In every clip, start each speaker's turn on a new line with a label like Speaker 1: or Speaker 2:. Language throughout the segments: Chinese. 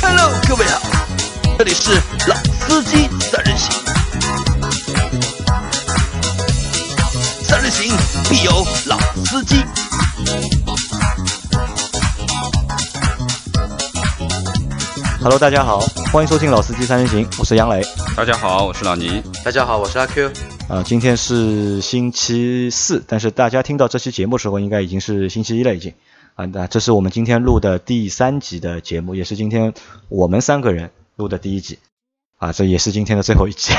Speaker 1: Hello，各位好，这里是老司机三人行，三人行必有老司机。
Speaker 2: Hello，大家好，欢迎收听老司机三人行，我是杨磊。
Speaker 3: 大家好，我是老倪。
Speaker 4: 大家好，我是阿 Q。
Speaker 2: 啊，今天是星期四，但是大家听到这期节目的时候，应该已经是星期一了，已经。啊，那这是我们今天录的第三集的节目，也是今天我们三个人录的第一集。啊，这也是今天的最后一集。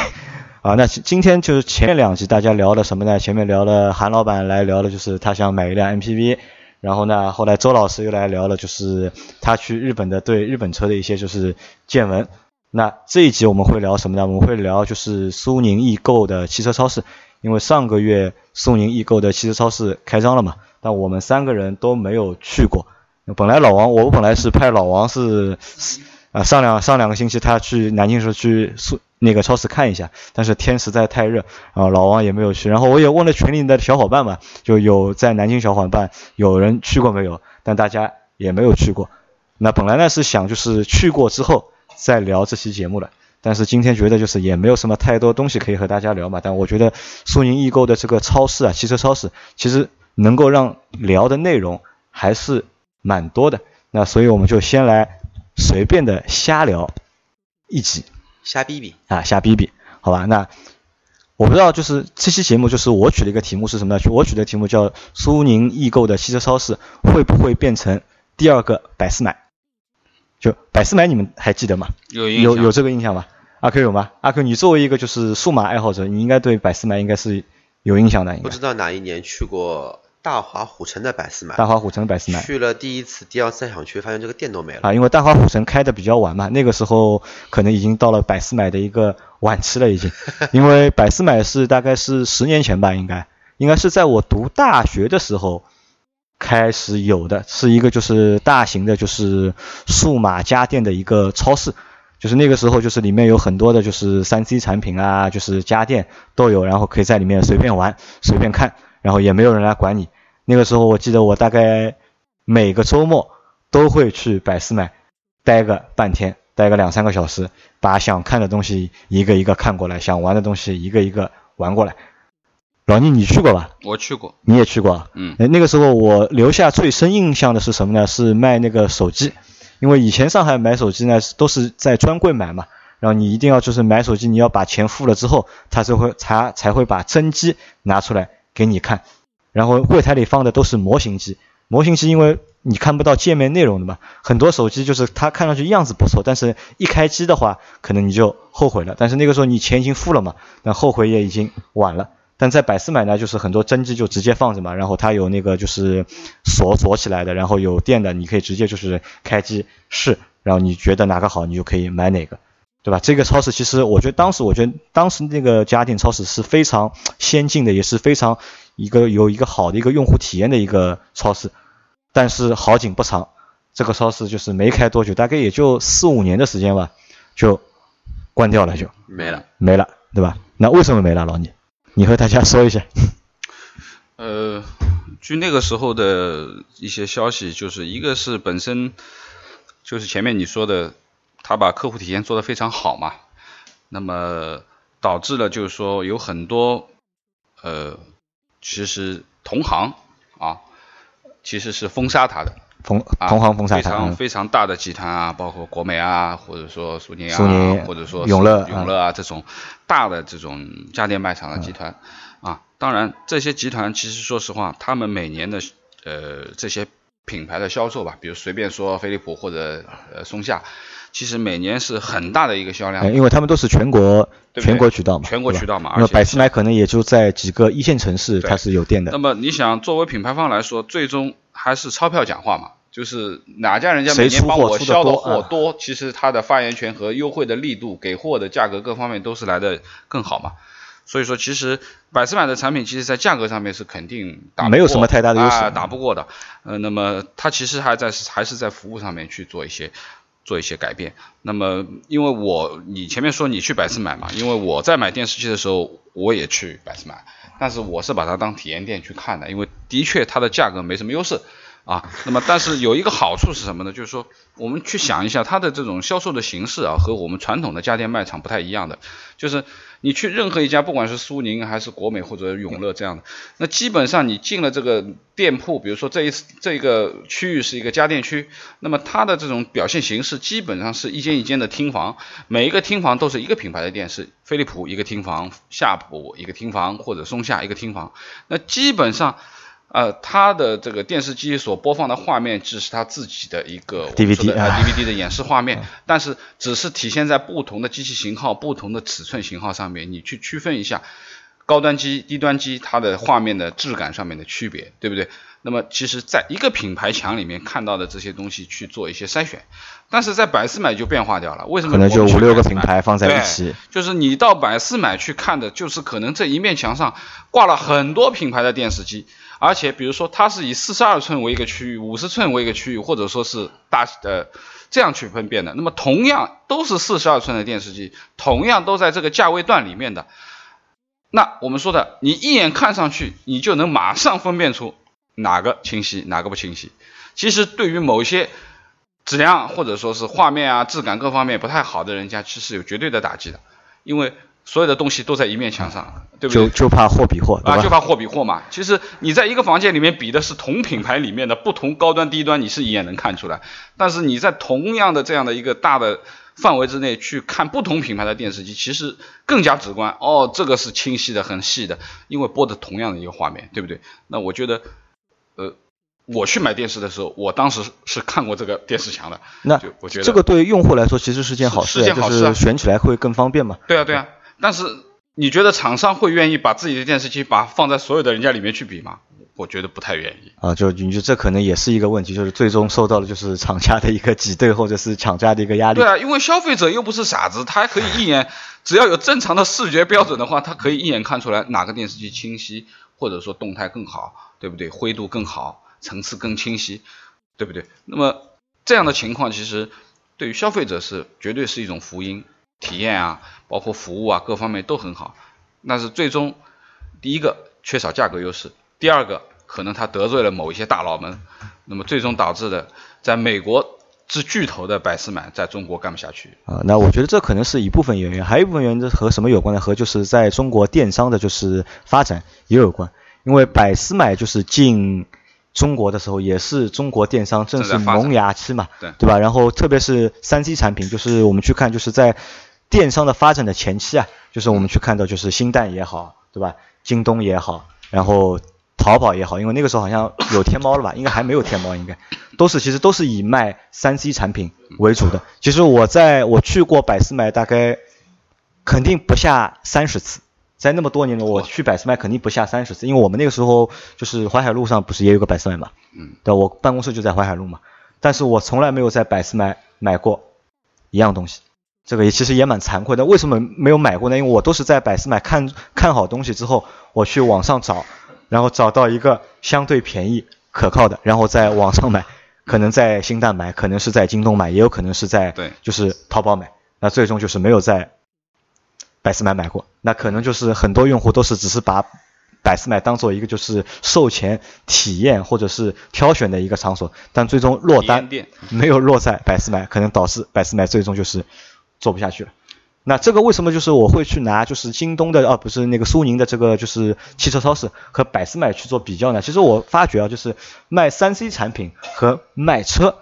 Speaker 2: 啊，那今天就是前面两集大家聊了什么呢？前面聊了韩老板来聊的就是他想买一辆 MPV，然后呢，后来周老师又来聊了就是他去日本的对日本车的一些就是见闻。那这一集我们会聊什么呢？我们会聊就是苏宁易购的汽车超市，因为上个月苏宁易购的汽车超市开张了嘛，但我们三个人都没有去过。本来老王，我本来是派老王是啊上两上两个星期他去南京时候去苏那个超市看一下，但是天实在太热啊，老王也没有去。然后我也问了群里的小伙伴嘛，就有在南京小伙伴有人去过没有？但大家也没有去过。那本来呢是想就是去过之后。再聊这期节目了，但是今天觉得就是也没有什么太多东西可以和大家聊嘛。但我觉得苏宁易购的这个超市啊，汽车超市其实能够让聊的内容还是蛮多的。那所以我们就先来随便的瞎聊一集，
Speaker 4: 瞎逼逼
Speaker 2: 啊，瞎逼逼，好吧？那我不知道就是这期节目就是我取的一个题目是什么呢？我取的题目叫苏宁易购的汽车超市会不会变成第二个百思买？就百思买，你们还记得吗？
Speaker 3: 有
Speaker 2: 有有这个印象吗？阿 Q 有吗？阿 Q，你作为一个就是数码爱好者，你应该对百思买应该是有印象的。
Speaker 4: 不知道哪一年去过大华虎城的百思买？
Speaker 2: 大华虎城的百思买。
Speaker 4: 去了第一次、第二次想去，发现这个店都没了。
Speaker 2: 啊，因为大华虎城开的比较晚嘛，那个时候可能已经到了百思买的一个晚期了，已经。因为百思买是大概是十年前吧，应该应该是在我读大学的时候。开始有的是一个就是大型的，就是数码家电的一个超市，就是那个时候就是里面有很多的就是三 C 产品啊，就是家电都有，然后可以在里面随便玩、随便看，然后也没有人来管你。那个时候我记得我大概每个周末都会去百思买待个半天，待个两三个小时，把想看的东西一个一个看过来，想玩的东西一个一个玩过来。老倪，你去过吧？
Speaker 3: 我去过，
Speaker 2: 你也去过。
Speaker 3: 嗯，
Speaker 2: 那个时候我留下最深印象的是什么呢？是卖那个手机，因为以前上海买手机呢都是在专柜买嘛，然后你一定要就是买手机，你要把钱付了之后，他才会才才会把真机拿出来给你看，然后柜台里放的都是模型机，模型机因为你看不到界面内容的嘛，很多手机就是它看上去样子不错，但是一开机的话，可能你就后悔了。但是那个时候你钱已经付了嘛，那后悔也已经晚了。但在百思买呢，就是很多真机就直接放着嘛，然后它有那个就是锁锁起来的，然后有电的，你可以直接就是开机试，然后你觉得哪个好，你就可以买哪个，对吧？这个超市其实我觉得当时我觉得当时那个家电超市是非常先进的，也是非常一个有一个好的一个用户体验的一个超市。但是好景不长，这个超市就是没开多久，大概也就四五年的时间吧，就关掉了，就
Speaker 4: 没了，
Speaker 2: 没了，对吧？那为什么没了，老倪？你和大家说一下。
Speaker 3: 呃，据那个时候的一些消息，就是一个是本身就是前面你说的，他把客户体验做得非常好嘛，那么导致了就是说有很多呃，其实同行啊，其实是封杀他的。
Speaker 2: 同同行封杀他。
Speaker 3: 非常非常大的集团啊，包括国美啊，或者说苏宁
Speaker 2: 啊，
Speaker 3: 或者说
Speaker 2: 永乐
Speaker 3: 永乐啊这种大的这种家电卖场的集团啊。当然，这些集团其实说实话，他们每年的呃这些品牌的销售吧，比如随便说飞利浦或者呃松下，其实每年是很大的一个销量。
Speaker 2: 因为他们都是全国全国渠道嘛，
Speaker 3: 全国渠道嘛。
Speaker 2: 那百思买可能也就在几个一线城市它是有店的。
Speaker 3: 那么你想，作为品牌方来说，最终还是钞票讲话嘛？就是哪家人家每年帮我销的货多，其实他的发言权和优惠的力度、给货的价格各方面都是来的更好嘛。所以说，其实百思买的产品，其实在价格上面是肯定打
Speaker 2: 没有什么太大的优势，
Speaker 3: 打不过的。呃，那么它其实还在还是在服务上面去做一些做一些改变。那么因为我你前面说你去百思买嘛，因为我在买电视机的时候我也去百思买，但是我是把它当体验店去看的，因为的确它的价格没什么优势。啊。那么但是有一个好处是什么呢？就是说我们去想一下它的这种销售的形式啊，和我们传统的家电卖场不太一样的，就是你去任何一家，不管是苏宁还是国美或者永乐这样的，那基本上你进了这个店铺，比如说这一次这个区域是一个家电区，那么它的这种表现形式基本上是一间一间的厅房，每一个厅房都是一个品牌的电视，飞利浦一个厅房，夏普一个厅房或者松下一个厅房，那基本上。呃，它的这个电视机所播放的画面只是它自己的一个
Speaker 2: DVD
Speaker 3: 啊 DVD 的演示画面，但是只是体现在不同的机器型号、不同的尺寸型号上面，你去区分一下高端机、低端机它的画面的质感上面的区别，对不对？那么其实在一个品牌墙里面看到的这些东西去做一些筛选，但是在百思买就变化掉了，为什么？
Speaker 2: 可能就五六个品牌放在一起，
Speaker 3: 就是你到百思买去看的，就是可能这一面墙上挂了很多品牌的电视机。而且，比如说，它是以四十二寸为一个区域，五十寸为一个区域，或者说是大呃这样去分辨的。那么，同样都是四十二寸的电视机，同样都在这个价位段里面的，那我们说的，你一眼看上去，你就能马上分辨出哪个清晰，哪个不清晰。其实，对于某些质量或者说是画面啊、质感各方面不太好的人家，其实有绝对的打击的，因为。所有的东西都在一面墙上，对不
Speaker 2: 对？就就怕货比货，
Speaker 3: 啊，就怕货比货嘛。其实你在一个房间里面比的是同品牌里面的不同高端低端，你是一眼能看出来。但是你在同样的这样的一个大的范围之内去看不同品牌的电视机，其实更加直观。哦，这个是清晰的、很细的，因为播的同样的一个画面，对不对？那我觉得，呃，我去买电视的时候，我当时是看过这个电视墙的。
Speaker 2: 那
Speaker 3: 我觉得
Speaker 2: 这个对于用户来说其实是件好事，就是选起来会更方便嘛。
Speaker 3: 对啊，对啊。但是你觉得厂商会愿意把自己的电视机把放在所有的人家里面去比吗？我觉得不太愿意
Speaker 2: 啊。就你觉得这可能也是一个问题，就是最终受到的就是厂家的一个挤兑或者是厂家的一个压力。
Speaker 3: 对啊，因为消费者又不是傻子，他还可以一眼，只要有正常的视觉标准的话，他可以一眼看出来哪个电视机清晰，或者说动态更好，对不对？灰度更好，层次更清晰，对不对？那么这样的情况其实对于消费者是绝对是一种福音。体验啊，包括服务啊，各方面都很好。但是最终，第一个缺少价格优势，第二个可能他得罪了某一些大佬们，那么最终导致的，在美国之巨头的百思买在中国干不下去。
Speaker 2: 啊，那我觉得这可能是一部分原因，还有一部分原因和什么有关呢？和就是在中国电商的就是发展也有关。因为百思买就是进中国的时候，也是中国电商正是萌芽期嘛，
Speaker 3: 对
Speaker 2: 对吧？然后特别是三 C 产品，就是我们去看，就是在电商的发展的前期啊，就是我们去看到，就是新蛋也好，对吧？京东也好，然后淘宝也好，因为那个时候好像有天猫了吧？应该还没有天猫，应该都是其实都是以卖三 C 产品为主的。其实我在我去过百思买，大概肯定不下三十次，在那么多年里，我去百思买肯定不下三十次，因为我们那个时候就是淮海路上不是也有个百思买嘛？嗯，对，我办公室就在淮海路嘛，但是我从来没有在百思买买过一样东西。这个也其实也蛮惭愧的，为什么没有买过呢？因为我都是在百思买看看好东西之后，我去网上找，然后找到一个相对便宜、可靠的，然后在网上买，可能在新蛋买，可能是在京东买，也有可能是在
Speaker 3: 对，
Speaker 2: 就是淘宝买。那最终就是没有在百思买买过。那可能就是很多用户都是只是把百思买当做一个就是售前体验或者是挑选的一个场所，但最终落单没有落在百思买，可能导致百思买最终就是。做不下去了，那这个为什么就是我会去拿就是京东的啊不是那个苏宁的这个就是汽车超市和百思买去做比较呢？其实我发觉啊，就是卖三 C 产品和卖车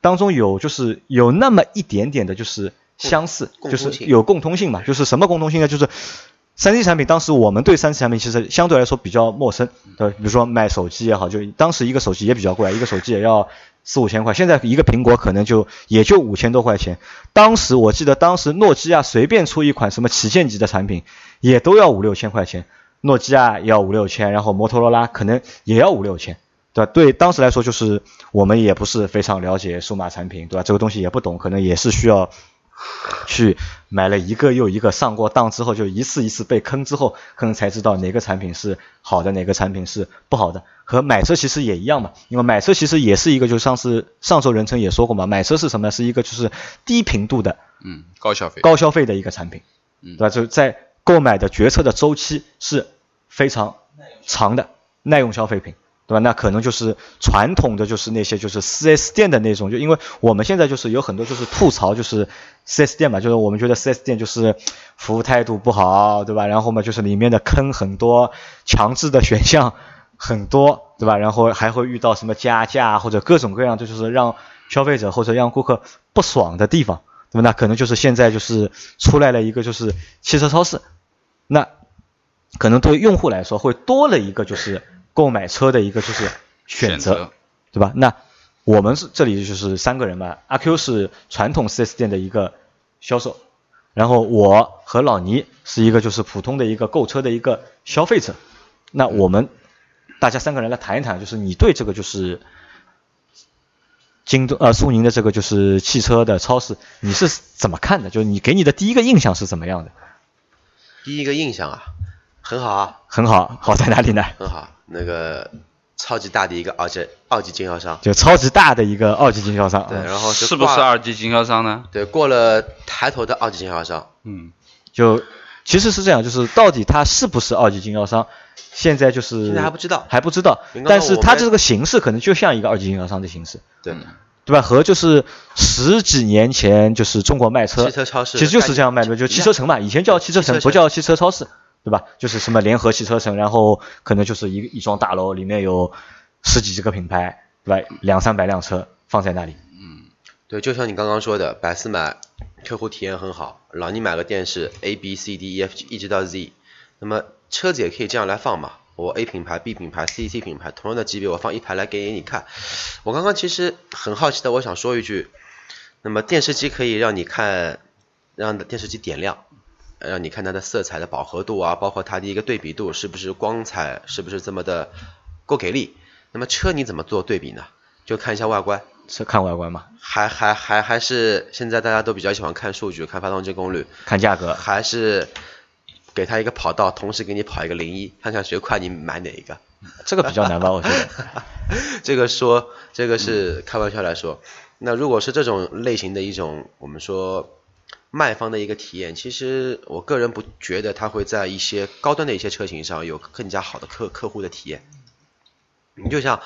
Speaker 2: 当中有就是有那么一点点的就是相似，就是有共通性嘛。就是什么共通性呢？就是三 C 产品当时我们对三 C 产品其实相对来说比较陌生，对，比如说卖手机也好，就当时一个手机也比较贵，一个手机也要。四五千块，现在一个苹果可能就也就五千多块钱。当时我记得，当时诺基亚随便出一款什么旗舰级的产品，也都要五六千块钱。诺基亚要五六千，然后摩托罗拉可能也要五六千，对吧？对当时来说，就是我们也不是非常了解数码产品，对吧？这个东西也不懂，可能也是需要。去买了一个又一个上过当之后，就一次一次被坑之后，可能才知道哪个产品是好的，哪个产品是不好的。和买车其实也一样嘛，因为买车其实也是一个，就上次上周人称也说过嘛，买车是什么？是一个就是低频度的，
Speaker 3: 嗯，高消费，
Speaker 2: 高消费的一个产品，嗯对吧？就在购买的决策的周期是非常长的耐用消费品。对吧？那可能就是传统的就是那些就是 4S 店的那种，就因为我们现在就是有很多就是吐槽就是 4S 店嘛，就是我们觉得 4S 店就是服务态度不好，对吧？然后嘛就是里面的坑很多，强制的选项很多，对吧？然后还会遇到什么加价或者各种各样，就是让消费者或者让顾客不爽的地方，对吧？那可能就是现在就是出来了一个就是汽车超市，那可能对用户来说会多了一个就是。购买车的一个就是选择，对吧？那我们是这里就是三个人嘛。阿 Q 是传统 4S 店的一个销售，然后我和老倪是一个就是普通的一个购车的一个消费者。那我们大家三个人来谈一谈，就是你对这个就是京东呃苏宁的这个就是汽车的超市，你是怎么看的？就是你给你的第一个印象是怎么样的？
Speaker 4: 第一个印象啊，很好啊，
Speaker 2: 很好，好在哪里呢？
Speaker 4: 很好。那个超级大的一个二级二级经销商，
Speaker 2: 就超级大的一个二级经销商。
Speaker 4: 对，然后
Speaker 3: 是不是二级经销商呢？
Speaker 4: 对，过了抬头的二级经销商。
Speaker 3: 嗯，
Speaker 2: 就其实是这样，就是到底他是不是二级经销商，现在就是
Speaker 4: 现在还不知道，
Speaker 2: 还不知道。但是他这个形式可能就像一个二级经销商的形式。
Speaker 4: 对，
Speaker 2: 对吧？和就是十几年前就是中国卖车，
Speaker 4: 汽车超市
Speaker 2: 其实就是这样卖的，就汽车城嘛，以前叫汽车城，不叫汽车超市。对吧？就是什么联合汽车城，然后可能就是一一幢大楼，里面有十几个品牌，对吧？两三百辆车放在那里。
Speaker 4: 嗯，对，就像你刚刚说的，百思买客户体验很好，老倪买个电视 A B C D E F G 一直到 Z，那么车子也可以这样来放嘛？我 A 品牌、B 品牌、C C 品牌同样的级别，我放一排来给你看。我刚刚其实很好奇的，我想说一句，那么电视机可以让你看，让电视机点亮。让你看它的色彩的饱和度啊，包括它的一个对比度，是不是光彩，是不是这么的够给力？那么车你怎么做对比呢？就看一下外观，
Speaker 2: 是看外观吗？
Speaker 4: 还还还还是现在大家都比较喜欢看数据，看发动机功率，
Speaker 2: 看价格，
Speaker 4: 还是给他一个跑道，同时给你跑一个零一，看看谁快，你买哪一个？
Speaker 2: 这个比较难吧，我觉得。
Speaker 4: 这个说这个是开玩笑来说，那如果是这种类型的一种，我们说。卖方的一个体验，其实我个人不觉得它会在一些高端的一些车型上有更加好的客客户的体验。你就像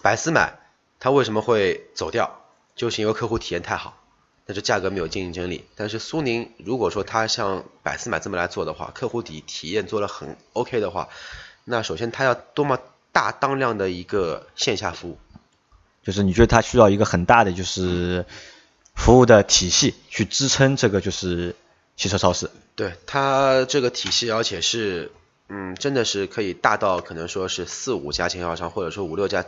Speaker 4: 百思买，它为什么会走掉？就是因为客户体验太好，但是价格没有竞争力。但是苏宁如果说它像百思买这么来做的话，客户体体验做的很 OK 的话，那首先它要多么大当量的一个线下服务？
Speaker 2: 就是你觉得它需要一个很大的就是。服务的体系去支撑这个就是汽车超市，
Speaker 4: 对它这个体系，而且是嗯，真的是可以大到可能说是四五家经销商，或者说五六家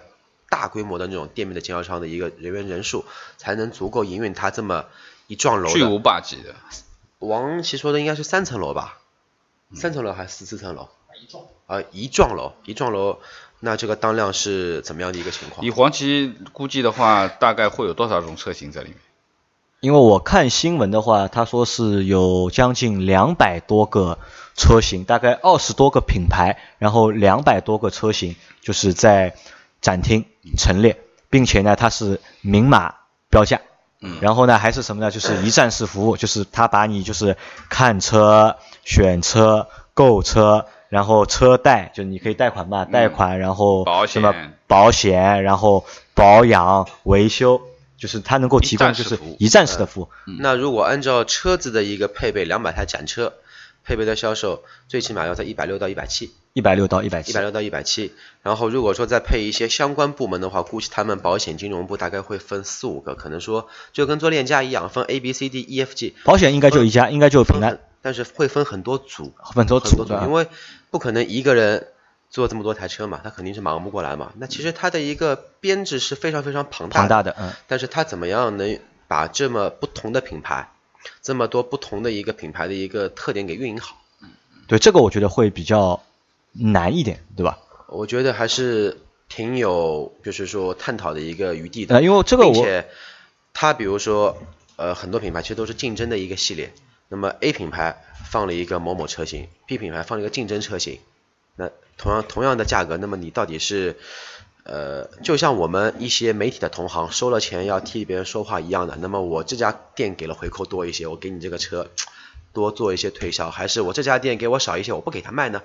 Speaker 4: 大规模的那种店面的经销商的一个人员人数，才能足够营运它这么一幢楼。
Speaker 3: 巨无霸级的。
Speaker 4: 王琦说的应该是三层楼吧？三层楼还是四层楼？一幢。啊，一幢楼，一幢楼，那这个当量是怎么样的一个情况？
Speaker 3: 以黄旗估计的话，大概会有多少种车型在里面？
Speaker 2: 因为我看新闻的话，他说是有将近两百多个车型，大概二十多个品牌，然后两百多个车型就是在展厅陈列，并且呢，它是明码标价，嗯，然后呢，还是什么呢？就是一站式服务，就是他把你就是看车、选车、购车，然后车贷，就是你可以贷款嘛，贷款，然后什么保险，然后保养、维修。就是它能够提供就是一站式的服务。
Speaker 4: 那如果按照车子的一个配备，两百台展车配备的销售，最起码要在一百六到一百七。
Speaker 2: 一百六到一百七。
Speaker 4: 一百六到一百七。然后如果说再配一些相关部门的话，估计他们保险金融部大概会分四五个，可能说就跟做链家一样，分 A B C D E F G。
Speaker 2: 保险应该就一家，应该就平安。
Speaker 4: 但是会分很多组，
Speaker 2: 很多组，
Speaker 4: 因为不可能一个人。做这么多台车嘛，他肯定是忙不过来嘛。那其实它的一个编制是非常非常庞大
Speaker 2: 庞大的，嗯。
Speaker 4: 但是它怎么样能把这么不同的品牌，这么多不同的一个品牌的一个特点给运营好？
Speaker 2: 对，这个我觉得会比较难一点，对吧？
Speaker 4: 我觉得还是挺有，就是说探讨的一个余地的。
Speaker 2: 因为这个，
Speaker 4: 并且它比如说，呃，很多品牌其实都是竞争的一个系列。那么 A 品牌放了一个某某车型，B 品牌放了一个竞争车型。那同样同样的价格，那么你到底是，呃，就像我们一些媒体的同行收了钱要替别人说话一样的，那么我这家店给了回扣多一些，我给你这个车多做一些推销，还是我这家店给我少一些，我不给他卖呢？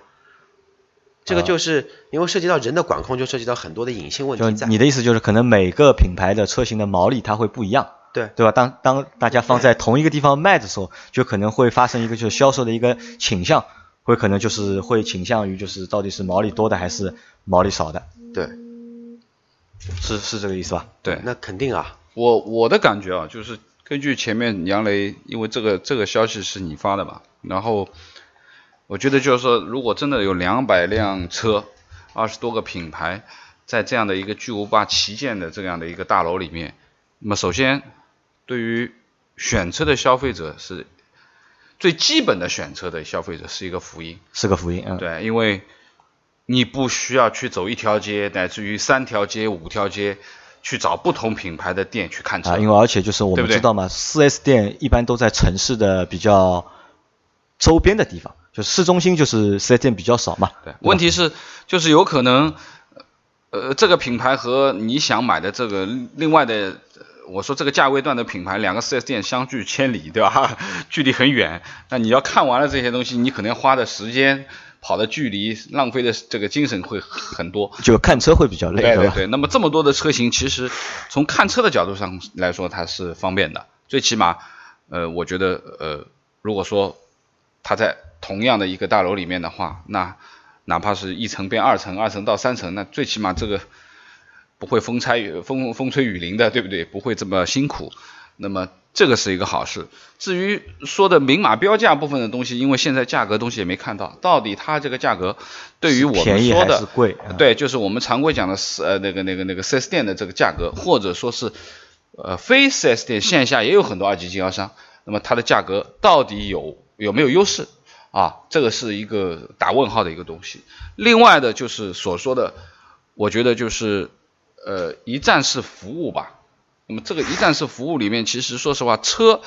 Speaker 4: 这个就是因为涉及到人的管控，就涉及到很多的隐性问
Speaker 2: 就
Speaker 4: 题在。
Speaker 2: 你的意思就是，可能每个品牌的车型的毛利它会不一样，
Speaker 4: 对
Speaker 2: 对吧？当当大家放在同一个地方卖的时候，就可能会发生一个就是销售的一个倾向，会可能就是会倾向于就是到底是毛利多的还是毛利少的，
Speaker 4: 对，
Speaker 2: 是是这个意思吧？
Speaker 3: 对，
Speaker 4: 那肯定啊，
Speaker 3: 我我的感觉啊，就是根据前面杨雷，因为这个这个消息是你发的嘛，然后我觉得就是说，如果真的有两百辆车，二十多个品牌，在这样的一个巨无霸旗舰的这样的一个大楼里面，那么首先对于选车的消费者是最基本的选车的消费者是一个福音，
Speaker 2: 是个福音，嗯，
Speaker 3: 对，因为你不需要去走一条街，乃至于三条街、五条街去找不同品牌的店去看车。
Speaker 2: 啊，因为而且就是我们知道嘛四 S 店一般都在城市的比较周边的地方，就市中心就是四 S 店比较少嘛。
Speaker 3: 对，
Speaker 2: 吧
Speaker 3: 问题是就是有可能，呃，这个品牌和你想买的这个另外的，呃我说这个价位段的品牌，两个 4S 店相距千里，对吧？距离很远，那你要看完了这些东西，你可能要花的时间、跑的距离、浪费的这个精神会很多。
Speaker 2: 就看车会比较累，吧？
Speaker 3: 对对对，那么这么多的车型，其实从看车的角度上来说，它是方便的。最起码，呃，我觉得，呃，如果说它在同样的一个大楼里面的话，那哪怕是一层变二层，二层到三层，那最起码这个不会风拆雨风风吹雨淋的，对不对？不会这么辛苦。那么这个是一个好事。至于说的明码标价部分的东西，因为现在价格东西也没看到，到底它这个价格对于我们说的
Speaker 2: 是贵？嗯
Speaker 3: 对，就是我们常规讲的四呃那个那个那个 4S 店的这个价格，或者说是呃非 4S 店线下也有很多二级经销商，那么它的价格到底有有没有优势啊？这个是一个打问号的一个东西。另外的就是所说的，我觉得就是呃一站式服务吧。那么这个一站式服务里面，其实说实话，车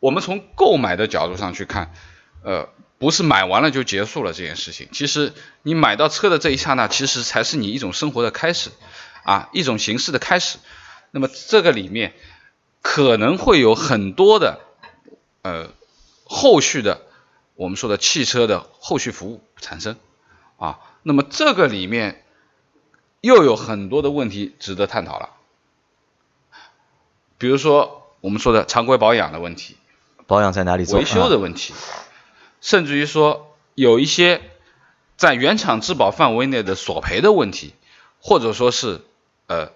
Speaker 3: 我们从购买的角度上去看，呃，不是买完了就结束了这件事情。其实你买到车的这一刹那，其实才是你一种生活的开始，啊，一种形式的开始。那么这个里面可能会有很多的呃后续的我们说的汽车的后续服务产生啊。那么这个里面又有很多的问题值得探讨了，比如说我们说的常规保养的问题，
Speaker 2: 保养在哪里做？
Speaker 3: 维修的问题，甚至于说有一些在原厂质保范围内的索赔的问题，或者说是呃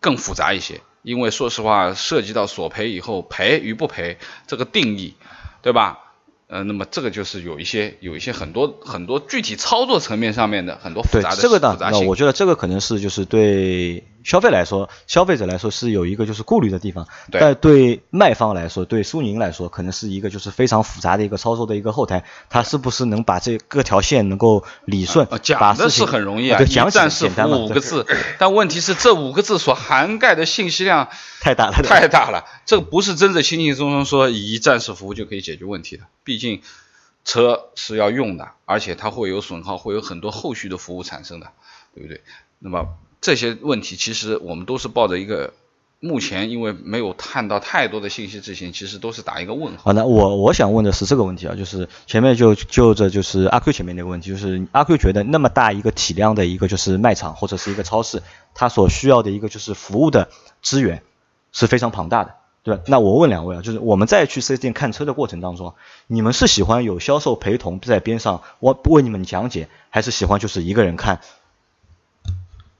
Speaker 3: 更复杂一些，因为说实话涉及到索赔以后赔与不赔这个定义，对吧？呃，那么这个就是有一些有一些很多很多具体操作层面上面的很多复杂的
Speaker 2: 这个呢
Speaker 3: 复，杂性
Speaker 2: 那我。觉得这个可能是就是对消费来说，消费者来说是有一个就是顾虑的地方，
Speaker 3: 对
Speaker 2: 但对卖方来说，对苏宁来说，可能是一个就是非常复杂的一个操作的一个后台，它是不是能把这各条线能够理顺，
Speaker 3: 呃，
Speaker 2: 把
Speaker 3: 讲的是很容易啊，
Speaker 2: 对，
Speaker 3: 一站式服务五个字，但问题是这五个字所涵盖的信息量
Speaker 2: 太大了，
Speaker 3: 太大了，这个不是真的轻轻松松说一站式服务就可以解决问题的。毕竟车是要用的，而且它会有损耗，会有很多后续的服务产生的，对不对？那么这些问题其实我们都是抱着一个，目前因为没有看到太多的信息之前，其实都是打一个问号。
Speaker 2: 好，那我我想问的是这个问题啊，就是前面就就着就是阿 Q 前面那个问题，就是阿 Q 觉得那么大一个体量的一个就是卖场或者是一个超市，它所需要的一个就是服务的资源是非常庞大的，对吧？那我问两位啊，就是我们在去四 S 店看车的过程当中，你们是喜欢有销售陪同在边上我为你们讲解，还是喜欢就是一个人看？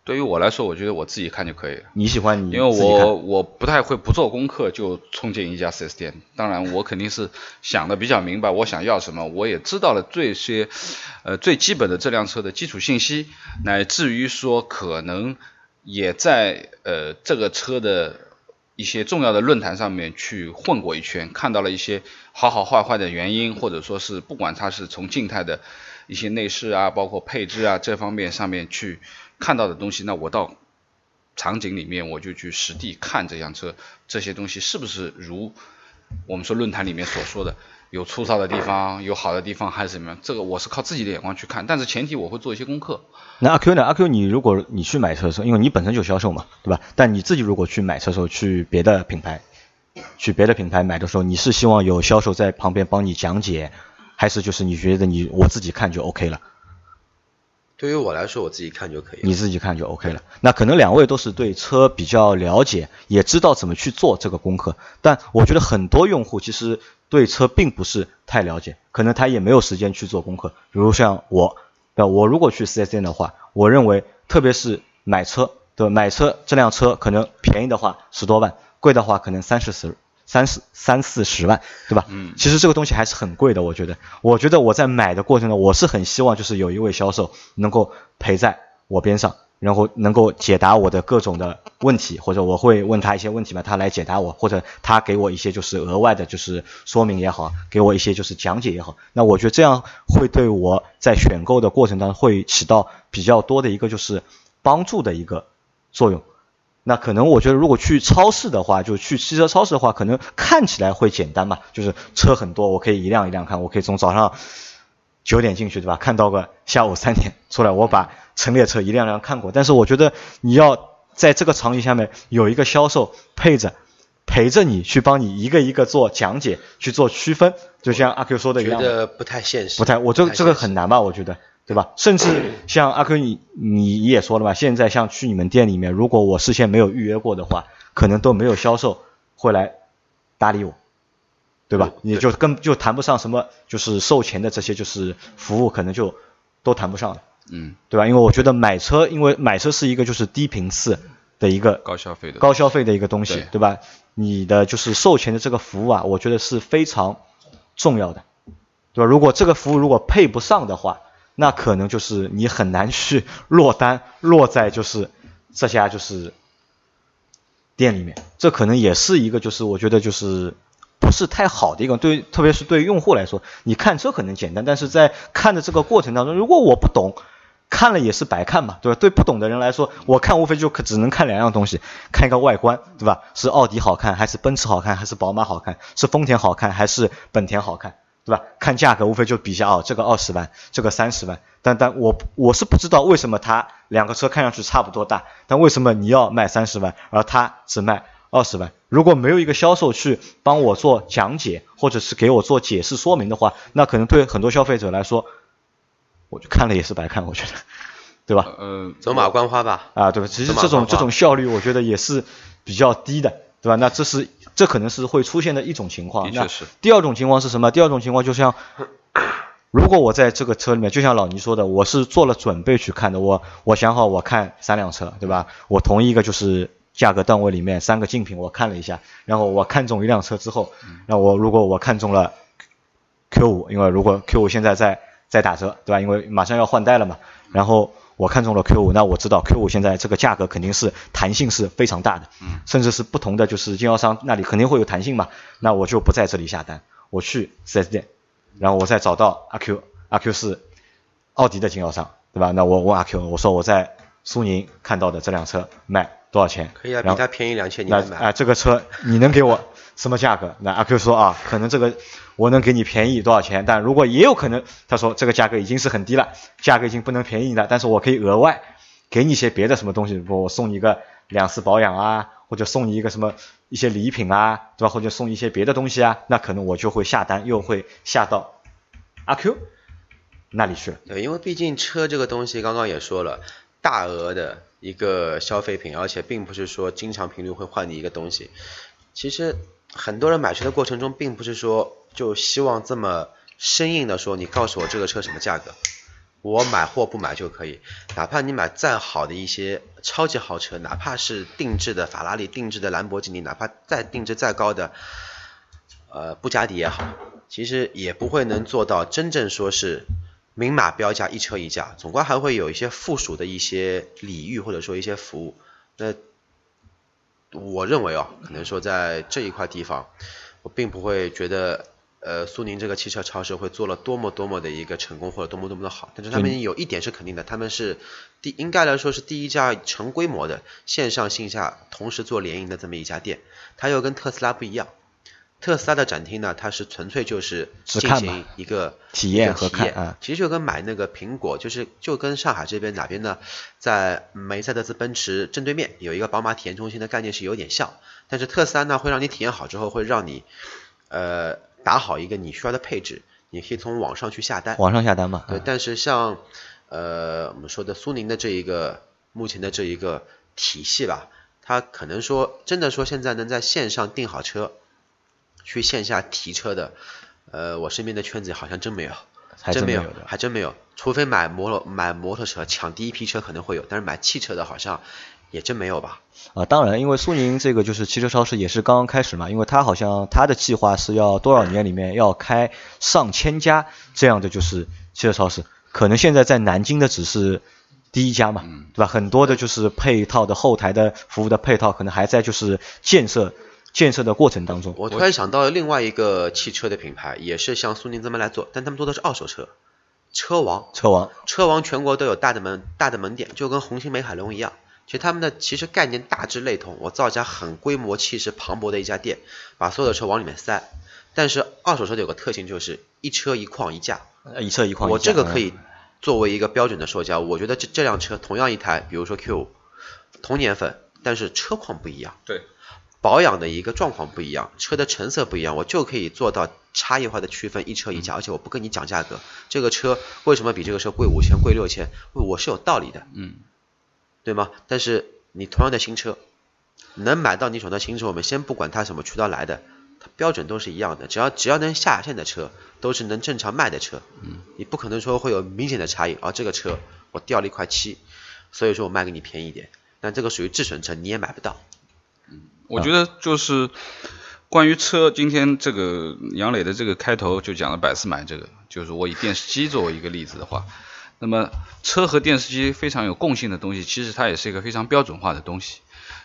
Speaker 3: 对于我来说，我觉得我自己看就可以了。
Speaker 2: 你喜欢你
Speaker 3: 因为我我不太会不做功课就冲进一家 4S 店，当然我肯定是想的比较明白，我想要什么，我也知道了这些呃最基本的这辆车的基础信息，乃至于说可能也在呃这个车的一些重要的论坛上面去混过一圈，看到了一些好好坏坏的原因，或者说是不管它是从静态的一些内饰啊，包括配置啊这方面上面去看到的东西，那我到场景里面我就去实地看这辆车，这些东西是不是如我们说论坛里面所说的有粗糙的地方，有好的地方还是怎么样？这个我是靠自己的眼光去看，但是前提我会做一些功课。
Speaker 2: 那阿 Q 呢？阿 Q，你如果你去买车的时候，因为你本身就销售嘛，对吧？但你自己如果去买车的时候，去别的品牌，去别的品牌买的时候，你是希望有销售在旁边帮你讲解，还是就是你觉得你我自己看就 OK 了？
Speaker 4: 对于我来说，我自己看就可以了。
Speaker 2: 你自己看就 OK 了。那可能两位都是对车比较了解，也知道怎么去做这个功课。但我觉得很多用户其实对车并不是太了解，可能他也没有时间去做功课。比如像我，对吧？我如果去 4S 店的话，我认为特别是买车，对？买车这辆车可能便宜的话十多万，贵的话可能三四十。三四三四十万，对吧？
Speaker 3: 嗯
Speaker 2: 其实这个东西还是很贵的，我觉得。我觉得我在买的过程中，我是很希望就是有一位销售能够陪在我边上，然后能够解答我的各种的问题，或者我会问他一些问题嘛，他来解答我，或者他给我一些就是额外的，就是说明也好，给我一些就是讲解也好。那我觉得这样会对我在选购的过程当中会起到比较多的一个就是帮助的一个作用。那可能我觉得，如果去超市的话，就去汽车超市的话，可能看起来会简单嘛，就是车很多，我可以一辆一辆看，我可以从早上九点进去，对吧？看到个下午三点出来，我把陈列车一辆辆看过。但是我觉得你要在这个场景下面有一个销售配着陪着你去帮你一个一个做讲解，去做区分，就像阿 Q 说的一样觉，
Speaker 4: 得不太现实。
Speaker 2: 不太，我这这个很难吧？我觉得，对吧？甚至像阿 Q 你你也说了嘛，现在像去你们店里面，如果我事先没有预约过的话，可能都没有销售会来搭理我，对吧？
Speaker 4: 嗯
Speaker 2: 也就更就谈不上什么就是售前的这些就是服务，可能就都谈不上了，
Speaker 3: 嗯，
Speaker 2: 对吧？因为我觉得买车，因为买车是一个就是低频次的一个
Speaker 3: 高消费的
Speaker 2: 高消费的一个东西，
Speaker 3: 对
Speaker 2: 对吧？你的就是售前的这个服务啊，我觉得是非常重要的，对吧？如果这个服务如果配不上的话，那可能就是你很难去落单，落在就是这家就是店里面，这可能也是一个就是我觉得就是不是太好的一个对，特别是对用户来说，你看车可能简单，但是在看的这个过程当中，如果我不懂。看了也是白看嘛，对吧？对不懂的人来说，我看无非就可只能看两样东西，看一个外观，对吧？是奥迪好看，还是奔驰好看，还是宝马好看？是丰田好看，还是本田好看，对吧？看价格无非就比下哦，这个二十万，这个三十万，但但我我是不知道为什么它两个车看上去差不多大，但为什么你要卖三十万，而他只卖二十万？如果没有一个销售去帮我做讲解，或者是给我做解释说明的话，那可能对很多消费者来说，我就看了也是白看，我觉得，对吧？
Speaker 3: 嗯，
Speaker 4: 走马观花吧。
Speaker 2: 啊，对吧？其实这种这种效率，我觉得也是比较低的，对吧？那这是这可能是会出现的一种情况。那
Speaker 3: 的确是
Speaker 2: 第二种情况是什么？第二种情况就像，如果我在这个车里面，就像老倪说的，我是做了准备去看的，我我想好我看三辆车，对吧？我同一个就是价格段位里面三个竞品我看了一下，然后我看中一辆车之后，那我如果我看中了 Q 五，因为如果 Q 五现在在在打折，对吧？因为马上要换代了嘛，然后我看中了 Q 五，那我知道 Q 五现在这个价格肯定是弹性是非常大的，
Speaker 3: 嗯，
Speaker 2: 甚至是不同的就是经销商那里肯定会有弹性嘛，那我就不在这里下单，我去 4S 店，然后我再找到阿 Q，阿 Q 是奥迪的经销商，对吧？那我问阿 Q，我说我在苏宁看到的这辆车卖多少钱？
Speaker 4: 可以啊，比
Speaker 2: 然后
Speaker 4: 它便宜两千，你
Speaker 2: 那
Speaker 4: 来买。
Speaker 2: 啊、这个车你能给我什么价格？那阿 Q 说啊，可能这个我能给你便宜多少钱，但如果也有可能，他说这个价格已经是很低了，价格已经不能便宜你了，但是我可以额外给你一些别的什么东西，比如我送你一个两次保养啊，或者送你一个什么一些礼品啊，对吧？或者送你一些别的东西啊，那可能我就会下单，又会下到阿 Q 那里去了。
Speaker 4: 对，因为毕竟车这个东西，刚刚也说了，大额的一个消费品，而且并不是说经常频率会换你一个东西。其实很多人买车的过程中，并不是说就希望这么生硬的说，你告诉我这个车什么价格，我买或不买就可以。哪怕你买再好的一些超级豪车，哪怕是定制的法拉利、定制的兰博基尼，哪怕再定制再高的呃布加迪也好，其实也不会能做到真正说是明码标价一车一价，总归还会有一些附属的一些礼遇或者说一些服务。那我认为哦，可能说在这一块地方，我并不会觉得呃苏宁这个汽车超市会做了多么多么的一个成功或者多么多么的好，但是他们有一点是肯定的，他们是第应该来说是第一家成规模的线上线下同时做联营的这么一家店，它又跟特斯拉不一样。特斯拉的展厅呢，它是纯粹就是进行一个
Speaker 2: 体验和看啊。
Speaker 4: 其实就跟买那个苹果，就是就跟上海这边哪边呢，在梅赛德斯奔驰正对面有一个宝马体验中心的概念是有点像，但是特斯拉呢会让你体验好之后，会让你呃打好一个你需要的配置，你可以从网上去下单。
Speaker 2: 网上下单嘛，
Speaker 4: 对，
Speaker 2: 啊。
Speaker 4: 但是像呃，我们说的苏宁的这一个目前的这一个体系吧，它可能说真的说现在能在线上订好车，去线下提车的，呃，我身边的圈子好像真没有，
Speaker 2: 还
Speaker 4: 真没有还真没有，除非买摩托买摩托车抢第一批车可能会有，但是买汽车的好像也真没有吧。
Speaker 2: 啊，当然，因为苏宁这个就是汽车超市也是刚刚开始嘛，因为它好像它的计划是要多少年里面要开上千家这样的就是汽车超市，可能现在在南京的只是第一家嘛，对吧？很多的就是配套的后台的服务的配套，可能还在就是建设建设的过程当中。
Speaker 4: 我突然想到另外一个汽车的品牌，也是像苏宁这么来做，但他们做的是二手车，车王。
Speaker 2: 车王
Speaker 4: 车王全国都有大的门大的门店，就跟红星美凯龙一样。其实他们的其实概念大致类同，我造一家很规模气势磅礴的一家店，把所有的车往里面塞。但是二手车的有个特性就是一车一况一价，
Speaker 2: 呃一车一况一价，
Speaker 4: 我这个可
Speaker 2: 嗯
Speaker 4: 以作为一个标准的售价，我觉得这这辆车同样一台，比如说 Q 五，同年份，但是车况不一样，
Speaker 3: 对，
Speaker 4: 保养的一个状况不一样，车的成色不一样，我就可以做到差异化的区分一车一价，而且我不跟你讲价格，这个车为什么比这个车贵五千、贵六千，我是有道理的，
Speaker 3: 嗯，
Speaker 4: 对吗？但是你同样的新车，能买到你手上的新车，我们先不管它什么渠道来的，它标准都是一样的，只要只要能下线的车，都是能正常卖的车，嗯，你不可能说会有明显的差异，啊，这个车我掉了一块漆，所以说我卖给你便宜一点，但这个属于质损车，你也买不到，
Speaker 3: 我觉得就是关于车，今天这个杨磊的这个开头就讲了百思买这个，就是我以电视机作为一个例子的话，那么车和电视机非常有共性的东西，其实它也是一个非常标准化的东西，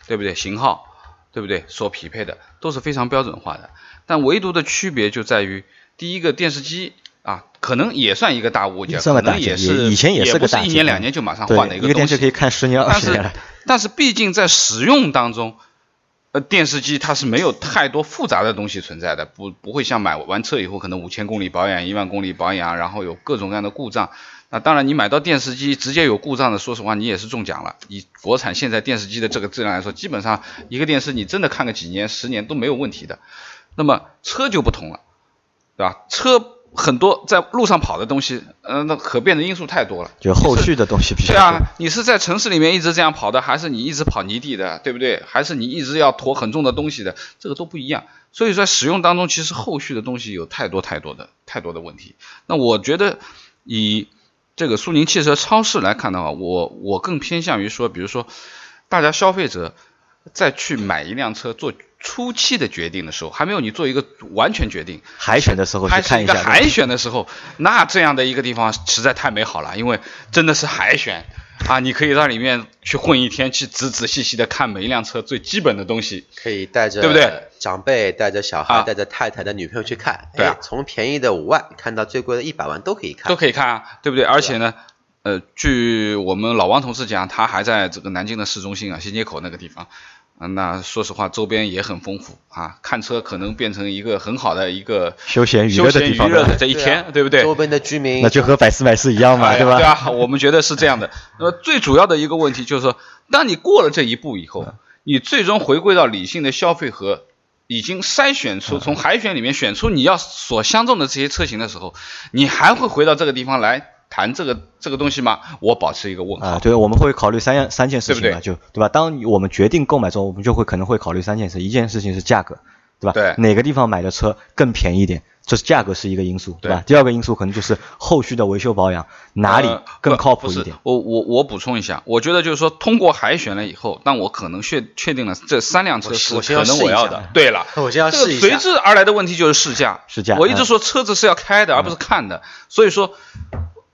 Speaker 3: 对不对？型号，对不对？所匹配的都是非常标准化的，但唯独的区别就在于，第一个电视机。啊，可能也算一个大物件，可能也是
Speaker 2: 以前也是
Speaker 3: 不
Speaker 2: 个大件
Speaker 3: 是一年两年就马上换的一
Speaker 2: 一个电视
Speaker 3: 东西
Speaker 2: 可以看十年二
Speaker 3: 但是
Speaker 2: 十年了。
Speaker 3: 但是毕竟在使用当中，呃，电视机它是没有太多复杂的东西存在的，不不会像买完车以后可能五千公里保养、一万公里保养，然后有各种各样的故障。那当然，你买到电视机直接有故障的，说实话你也是中奖了。以国产现在电视机的这个质量来说，基本上一个电视你真的看个几年、十年都没有问题的。那么车就不同了，对吧？车很多在路上跑的东西，呃，那可变的因素太多了。
Speaker 2: 就后续的东西比较。
Speaker 3: 对啊，你是在城市里面一直这样跑的，还是你一直跑泥地的，对不对？还是你一直要驮很重的东西的，这个都不一样。所以在使用当中，其实后续的东西有太多太多的太多的问题。那我觉得以这个苏宁汽车超市来看的话，我我更偏向于说，比如说大家消费者在去买一辆车做初期的决定的时候，还没有你做一个完全决定，
Speaker 2: 海选的时候去看一下。
Speaker 3: 海选的时候，那这样的一个地方实在太美好了，因为真的是海选啊，你可以在里面去混一天，去仔仔细细的看每一辆车最基本的东西。
Speaker 4: 可以带着
Speaker 3: 对不对
Speaker 4: 长辈、带着小孩、
Speaker 3: 啊
Speaker 4: 带着太太的女朋友去看，
Speaker 3: 对
Speaker 4: 从便宜的五万看到最贵的一百万都可以看
Speaker 3: 都，可以看啊，对不对？而且呢，呃，据我们老王同事讲，他还在这个南京的市中心啊，新街口那个地方。啊，那说实话，周边也很丰富啊，看车可能变成一个很好的一个
Speaker 2: 休闲娱乐的地方了
Speaker 3: 乐的这一天，对不对？
Speaker 4: 周边的居民
Speaker 2: 那就和百思买是一样嘛，
Speaker 3: 哎呀
Speaker 2: 吧？
Speaker 3: 对啊，我们觉得是这样的。那么最主要的一个问题就是说，当你过了这一步以后，你最终回归到理性的消费和已经筛选出从海选里面选出你要所相中的这些车型的时候，你还会回到这个地方来谈这个这个东西吗？我保持一个问号。
Speaker 2: 啊，对，我们会考虑三样三件事情嘛，就对吧？当我们决定购买之后，我们就会可能会考虑三件事，一件事情是价格，对吧？
Speaker 3: 对
Speaker 2: 哪个地方买的车更便宜一点，这是价格是一个因素，对吧？第二个因素可能就是后续的维修保养哪里
Speaker 3: 呃
Speaker 2: 更靠谱一点。
Speaker 3: 我我我补充一下，我觉得就是说，通过海选了以后，但我可能确确定了这三辆车
Speaker 4: 我
Speaker 3: 是
Speaker 4: 我先
Speaker 3: 可能我要的。对了，
Speaker 4: 我先要
Speaker 3: 这个
Speaker 4: 试一下。
Speaker 3: 随之而来的问题就是试驾。
Speaker 2: 试驾嗯
Speaker 3: 我一直说车子是要开的，而不是看的。所以说，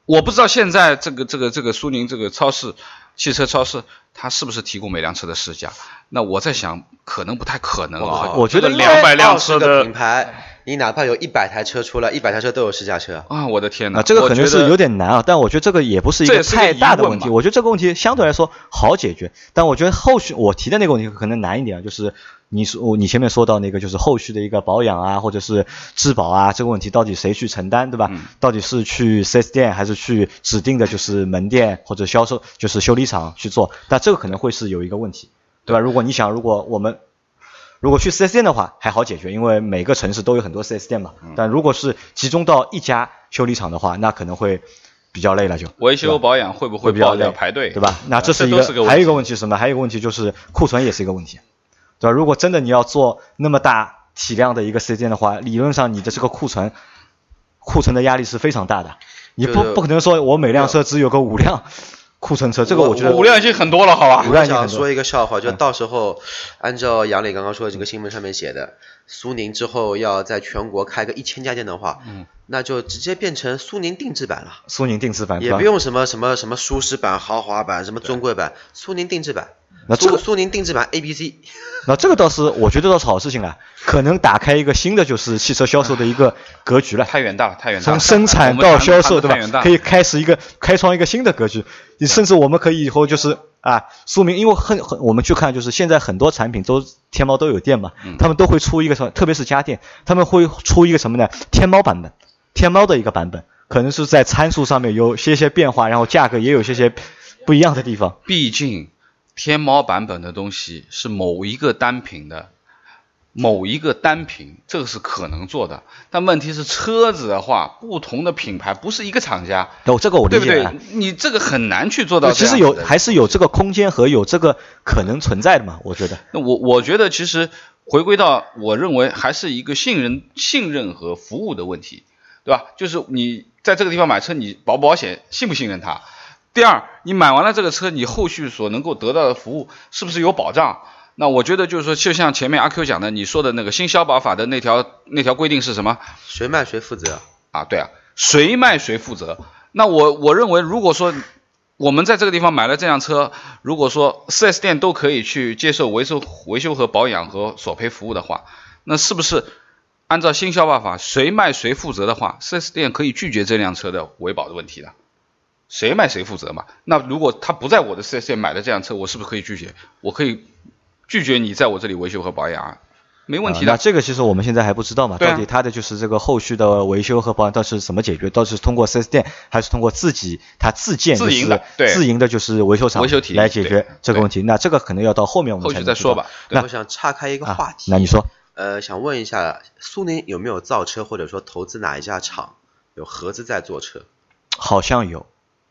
Speaker 3: 我不知道现在这个这个这个苏宁这个超市。汽车超市它是不是提供每辆车的试驾？那我在想，可能不太可能啊。
Speaker 2: 我觉得
Speaker 3: 两百辆车的
Speaker 4: 品牌，你哪怕有一百台车出来，一百台车都有试驾车。
Speaker 3: 啊，我的天哪！
Speaker 2: 啊，这个可能是有点难啊，但我觉得这个也不是一个太大的问题。
Speaker 3: 问
Speaker 2: 我觉得这个问题相对来说好解决，但我觉得后续我提的那个问题可能难一点啊，就是你说你前面说到那个就是后续的一个保养啊，或者是质保啊，这个问题到底谁去承担，对吧？
Speaker 3: 嗯
Speaker 2: 到底是去 4S 店还是去指定的就是门店或者销售就是修理厂去做？但这个可能会是有一个问题，对吧？如果你想，如果我们如果去 4S 店的话还好解决，因为每个城市都有很多 4S 店嘛。但如果是集中到一家修理厂的话，那可能会比较累了就。
Speaker 3: 维修保养会不会比较累排队，
Speaker 2: 对吧？那这是一
Speaker 3: 个，
Speaker 2: 还有一个问题是什么？还有一个问题就是库存也是一个问题，对吧？如果真的你要做那么大体量的一个 4S 店的话，理论上你的这个库存库存的压力是非常大的，你不不可能说我每辆车只有个五辆。库存车，这个我觉得
Speaker 3: 五辆已经很多了，好吧？
Speaker 4: 我想说一个笑话，就到时候按照杨磊刚刚说的这个新闻上面写的，苏宁之后要在全国开个一千家店的话，嗯，那就直接变成苏宁定制版了。
Speaker 2: 苏宁定制版，
Speaker 4: 也不用什么什么什么舒适版、豪华版、什么尊贵版，苏宁定制版。
Speaker 2: 那这个
Speaker 4: 苏宁定制版 A B C，
Speaker 2: 那这个倒是我觉得倒是好事情了，可能打开一个新的就是汽车销售的一个格局了。
Speaker 3: 太远大了，太远
Speaker 2: 大了。从生产到销售，对吧？可以开始一个开创一个新的格局。你甚至我们可以以后就是啊，苏宁因为很很我们去看就是现在很多产品都天猫都有店嘛，他们都会出一个什么，特别是家电，他们会出一个什么呢？天猫版本，天猫的一个版本，可能是在参数上面有些些变化，然后价格也有些些不一样的地方。
Speaker 3: 毕竟。天猫版本的东西是某一个单品的，某一个单品，这个是可能做的。但问题是车子的话，不同的品牌不是一个厂家。
Speaker 2: 有这个我理
Speaker 3: 解。对不对？你这个很难去做到。
Speaker 2: 其实有还是有这个空间和有这个可能存在的嘛？我觉得。
Speaker 3: 那我我觉得其实回归到我认为还是一个信任、信任和服务的问题，对吧？就是你在这个地方买车，你保不保险，信不信任他？第二，你买完了这个车，你后续所能够得到的服务是不是有保障？那我觉得就是说，就像前面阿 Q 讲的，你说的那个新消保法的那条那条规定是什么？
Speaker 4: 谁卖谁负责
Speaker 3: 啊？对啊，谁卖谁负责。那我我认为，如果说我们在这个地方买了这辆车，如果说 4S 店都可以去接受维修维修和保养和索赔服务的话，那是不是按照新消保法谁卖谁负责的话，4S 店可以拒绝这辆车的维保的问题的？谁卖谁负责嘛？那如果他不在我的四 S 店买的这辆车，我是不是可以拒绝？我可以拒绝你在我这里维修和保养啊，没问题的。
Speaker 2: 那这个其实我们现在还不知道嘛，到底他的就是这个后续的维修和保养到底是怎么解决？到底是通过四 S 店，还是通过自己他自建
Speaker 3: 自营的
Speaker 2: 自营的就是维修厂
Speaker 3: 维修体
Speaker 2: 来解决这个问题？那这个可能要到后面我们才
Speaker 3: 再说吧。
Speaker 2: 那
Speaker 4: 我想岔开一个话题，
Speaker 2: 那你说，
Speaker 4: 呃，想问一下苏宁有没有造车或者说投资哪一家厂有合资在做车？
Speaker 2: 好像有。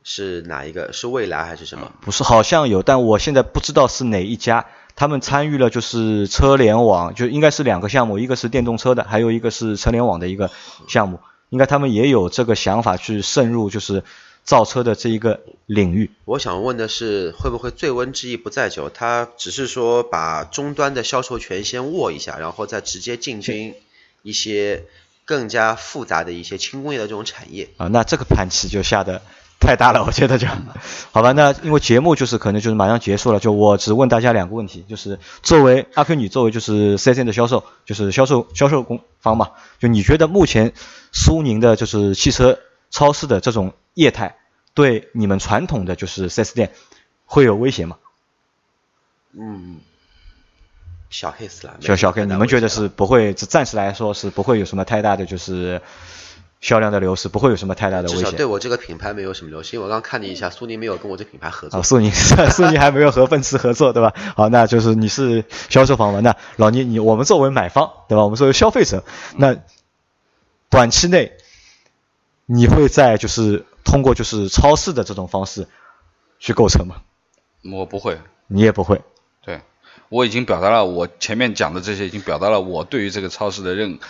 Speaker 4: 是哪一个？是蔚来还是什么？
Speaker 2: 不是，好像有，但我现在不知道是哪一家。他们参与了就是车联网，就应该是两个项目，一个是电动车的，还有一个是车联网的一个项目。应该他们也有这个想法去渗入，就是造车的这一个领域。
Speaker 4: 我想问的是，会不会醉翁之意不在酒？他只是说把终端的销售权先握一下，然后再直接进军一些更加复杂的一些轻工业的这种产业
Speaker 2: 啊？那这个盘棋就下的。太大了，我觉得就，好吧，那因为节目就是可能就是马上结束了，就我只问大家两个问题，就是作为阿 Q，你作为就是四 S 店的销售，就是销售销售工方嘛，就你觉得目前苏宁的就是汽车超市的这种业态，对你们传统的就是四 S 店会有威胁吗？
Speaker 4: 嗯，小 case 了，
Speaker 2: 小小 case，你们觉得是不会，暂时来说是不会有什么太大的就是。销量的流失不会有什么太大的危险。
Speaker 4: 至少对我这个品牌没有什么流失，因为我刚看了一下，苏宁没有跟我这品牌合作。
Speaker 2: 啊，苏宁，苏宁还没有和奔驰合作，对吧？好，那就是你是销售方嘛？那老倪，你我们作为买方，对吧？我们作为消费者，那短期内你会在就是通过就是超市的这种方式去购车吗？
Speaker 3: 我不会，
Speaker 2: 你也不会。
Speaker 3: 对，我已经表达了我前面讲的这些，已经表达了我对于这个超市的认。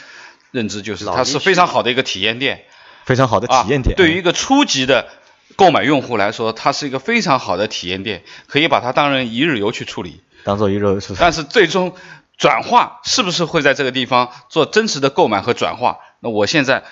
Speaker 3: 认知就是它是非常好的一个体验店，
Speaker 2: 非常好的体验店。
Speaker 3: 对于一个初级的购买用户来说，它是一个非常好的体验店，可以把它当成一日游去处理，
Speaker 2: 当做一日游处理。
Speaker 3: 但是最终转化是不是会在这个地方做真实的购买和转化？那我现在。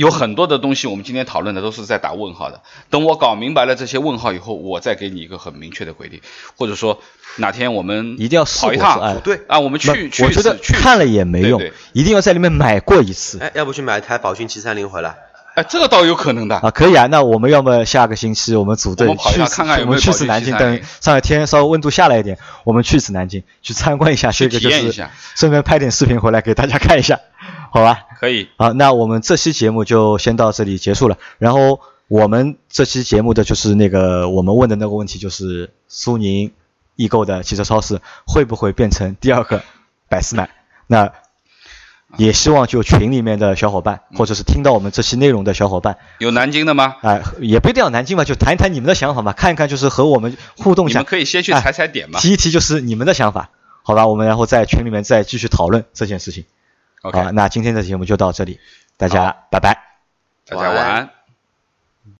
Speaker 3: 有很多的东西，我们今天讨论的都是在打问号的。等我搞明白了这些问号以后，我再给你一个很明确的规定，或者说哪天我们
Speaker 2: 一定要
Speaker 3: 跑一趟，
Speaker 4: 对
Speaker 3: 啊，我们去去
Speaker 2: 我觉得看了也没用，一定要在里面买过一次。
Speaker 4: 哎，要不去买一台宝骏七三零回来？
Speaker 3: 哎，这个倒有可能的
Speaker 2: 啊，可以啊。那我们要么下个星期我们组队去，我们去次南京，等上海天稍微温度下来一点，我们去次南京去参观一下，这个就是顺便拍点视频回来给大家看一下。好吧，
Speaker 3: 可以。
Speaker 2: 好，那我们这期节目就先到这里结束了。然后我们这期节目的就是那个我们问的那个问题，就是苏宁易购的汽车超市会不会变成第二个百思买？那也希望就群里面的小伙伴，
Speaker 3: 嗯
Speaker 2: 或者是听到我们这期内容的小伙伴，
Speaker 3: 有南京的吗？
Speaker 2: 哎、也不一定要南京吧，就谈一谈你们的想法嘛，看一看就是和我们互动一下
Speaker 3: 你们，可以先去
Speaker 2: 哎
Speaker 3: 踩踩点嘛。
Speaker 2: 提一提就是你们的想法，好吧？我们然后在群里面再继续讨论这件事情。
Speaker 3: OK，
Speaker 2: 好，那今天的节目就到这里，大家拜拜。
Speaker 3: 大家晚安。